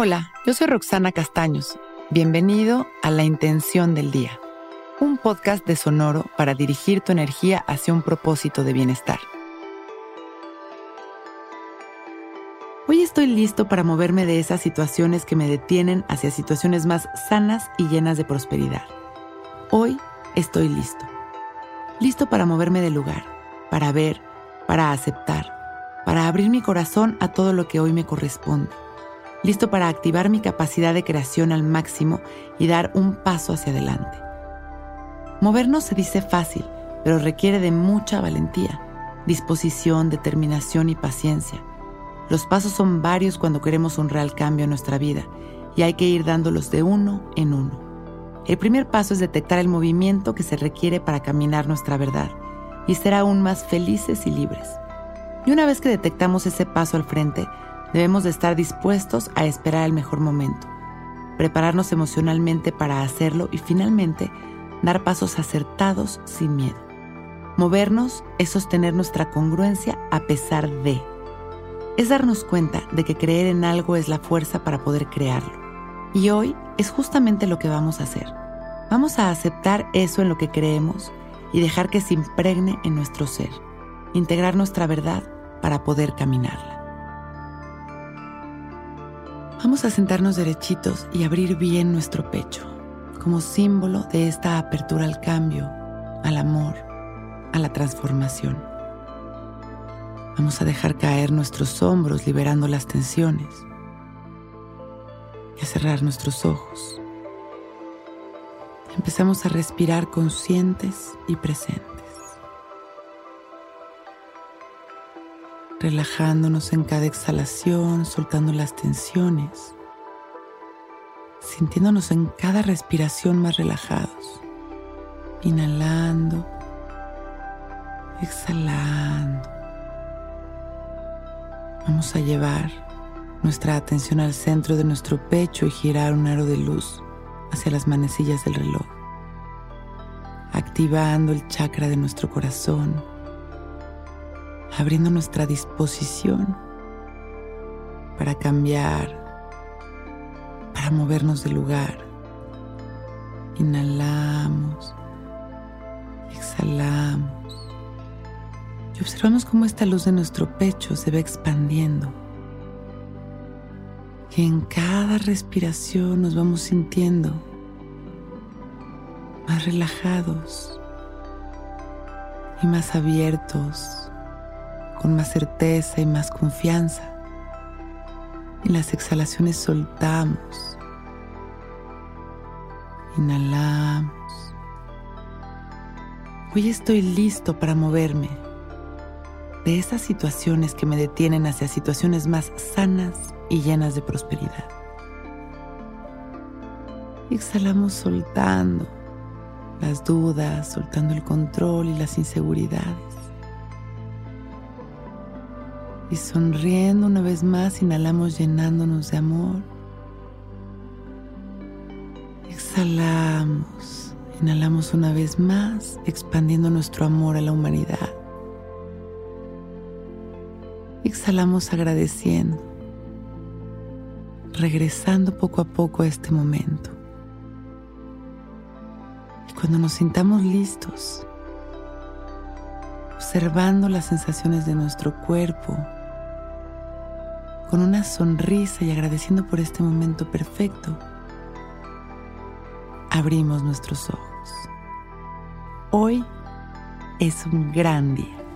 Hola, yo soy Roxana Castaños. Bienvenido a La Intención del Día, un podcast de Sonoro para dirigir tu energía hacia un propósito de bienestar. Hoy estoy listo para moverme de esas situaciones que me detienen hacia situaciones más sanas y llenas de prosperidad. Hoy estoy listo. Listo para moverme del lugar, para ver, para aceptar, para abrir mi corazón a todo lo que hoy me corresponde listo para activar mi capacidad de creación al máximo y dar un paso hacia adelante. Movernos se dice fácil, pero requiere de mucha valentía, disposición, determinación y paciencia. Los pasos son varios cuando queremos un real cambio en nuestra vida y hay que ir dándolos de uno en uno. El primer paso es detectar el movimiento que se requiere para caminar nuestra verdad y ser aún más felices y libres. Y una vez que detectamos ese paso al frente, Debemos de estar dispuestos a esperar el mejor momento, prepararnos emocionalmente para hacerlo y finalmente dar pasos acertados sin miedo. Movernos es sostener nuestra congruencia a pesar de. Es darnos cuenta de que creer en algo es la fuerza para poder crearlo. Y hoy es justamente lo que vamos a hacer. Vamos a aceptar eso en lo que creemos y dejar que se impregne en nuestro ser, integrar nuestra verdad para poder caminarla. Vamos a sentarnos derechitos y abrir bien nuestro pecho, como símbolo de esta apertura al cambio, al amor, a la transformación. Vamos a dejar caer nuestros hombros liberando las tensiones y a cerrar nuestros ojos. Empezamos a respirar conscientes y presentes. Relajándonos en cada exhalación, soltando las tensiones, sintiéndonos en cada respiración más relajados, inhalando, exhalando. Vamos a llevar nuestra atención al centro de nuestro pecho y girar un aro de luz hacia las manecillas del reloj, activando el chakra de nuestro corazón abriendo nuestra disposición para cambiar, para movernos del lugar. Inhalamos, exhalamos y observamos cómo esta luz de nuestro pecho se va expandiendo. Que en cada respiración nos vamos sintiendo más relajados y más abiertos con más certeza y más confianza. En las exhalaciones soltamos. Inhalamos. Hoy estoy listo para moverme de esas situaciones que me detienen hacia situaciones más sanas y llenas de prosperidad. exhalamos soltando las dudas, soltando el control y las inseguridades. Y sonriendo una vez más, inhalamos llenándonos de amor. Exhalamos, inhalamos una vez más, expandiendo nuestro amor a la humanidad. Exhalamos agradeciendo, regresando poco a poco a este momento. Y cuando nos sintamos listos, observando las sensaciones de nuestro cuerpo, con una sonrisa y agradeciendo por este momento perfecto, abrimos nuestros ojos. Hoy es un gran día.